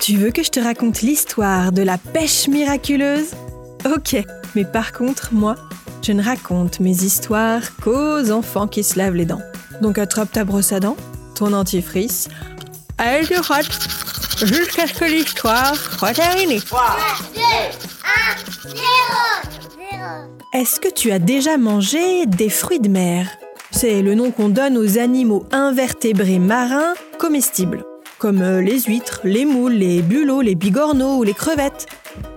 Tu veux que je te raconte l'histoire de la pêche miraculeuse? Ok, mais par contre, moi, je ne raconte mes histoires qu'aux enfants qui se lavent les dents. Donc attrape ta brosse à dents, ton dentifrice, elle du rate, jusqu'à ce que l'histoire soit terminée. Est-ce que tu as déjà mangé des fruits de mer? C'est le nom qu'on donne aux animaux invertébrés marins comestibles, comme euh, les huîtres, les moules, les bulots, les bigorneaux ou les crevettes.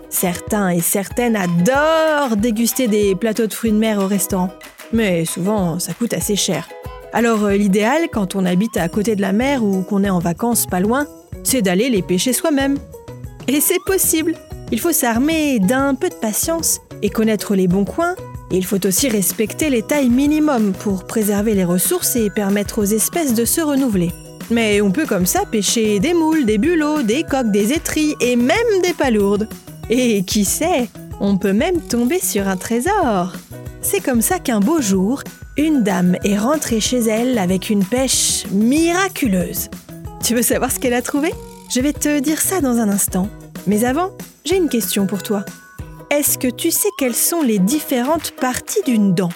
Certains et certaines adorent déguster des plateaux de fruits de mer au restaurant, mais souvent ça coûte assez cher. Alors euh, l'idéal quand on habite à côté de la mer ou qu'on est en vacances pas loin, c'est d'aller les pêcher soi-même. Et c'est possible. Il faut s'armer d'un peu de patience et connaître les bons coins. Il faut aussi respecter les tailles minimum pour préserver les ressources et permettre aux espèces de se renouveler. Mais on peut comme ça pêcher des moules, des bulots, des coques, des étris et même des palourdes. Et qui sait, on peut même tomber sur un trésor. C'est comme ça qu'un beau jour, une dame est rentrée chez elle avec une pêche miraculeuse. Tu veux savoir ce qu'elle a trouvé? Je vais te dire ça dans un instant. Mais avant, j'ai une question pour toi. Est-ce que tu sais quelles sont les différentes parties d'une dent?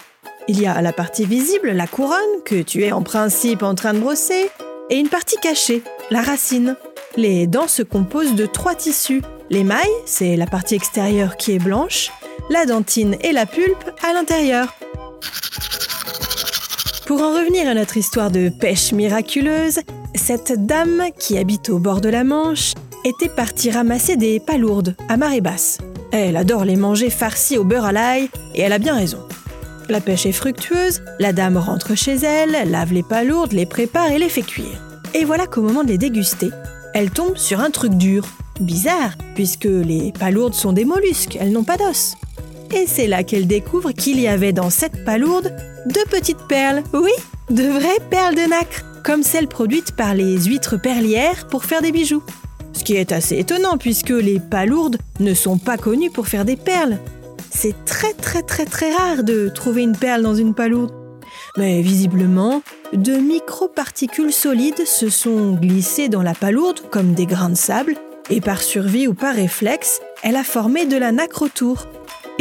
Il y a la partie visible, la couronne, que tu es en principe en train de brosser, et une partie cachée, la racine. Les dents se composent de trois tissus. L'émail, c'est la partie extérieure qui est blanche, la dentine et la pulpe à l'intérieur. Pour en revenir à notre histoire de pêche miraculeuse, cette dame qui habite au bord de la Manche était partie ramasser des palourdes à marée basse. Elle adore les manger farcis au beurre à l'ail et elle a bien raison. La pêche est fructueuse, la dame rentre chez elle, lave les palourdes, les prépare et les fait cuire. Et voilà qu'au moment de les déguster, elle tombe sur un truc dur. Bizarre, puisque les palourdes sont des mollusques, elles n'ont pas d'os. Et c'est là qu'elle découvre qu'il y avait dans cette palourde deux petites perles. Oui, de vraies perles de nacre, comme celles produites par les huîtres perlières pour faire des bijoux. Ce qui est assez étonnant puisque les palourdes ne sont pas connues pour faire des perles. C'est très très très très rare de trouver une perle dans une palourde. Mais visiblement, de microparticules solides se sont glissées dans la palourde comme des grains de sable, et par survie ou par réflexe, elle a formé de la nacre autour.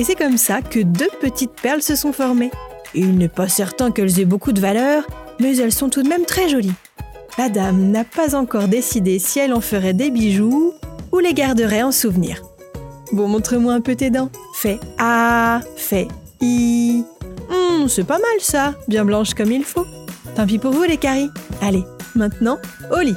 Et c'est comme ça que deux petites perles se sont formées. Il n'est pas certain qu'elles aient beaucoup de valeur, mais elles sont tout de même très jolies. La dame n'a pas encore décidé si elle en ferait des bijoux ou les garderait en souvenir. Bon, montre-moi un peu tes dents. Fais A, fais I. Hum, c'est pas mal ça, bien blanche comme il faut. Tant pis pour vous les caries. Allez, maintenant, au lit.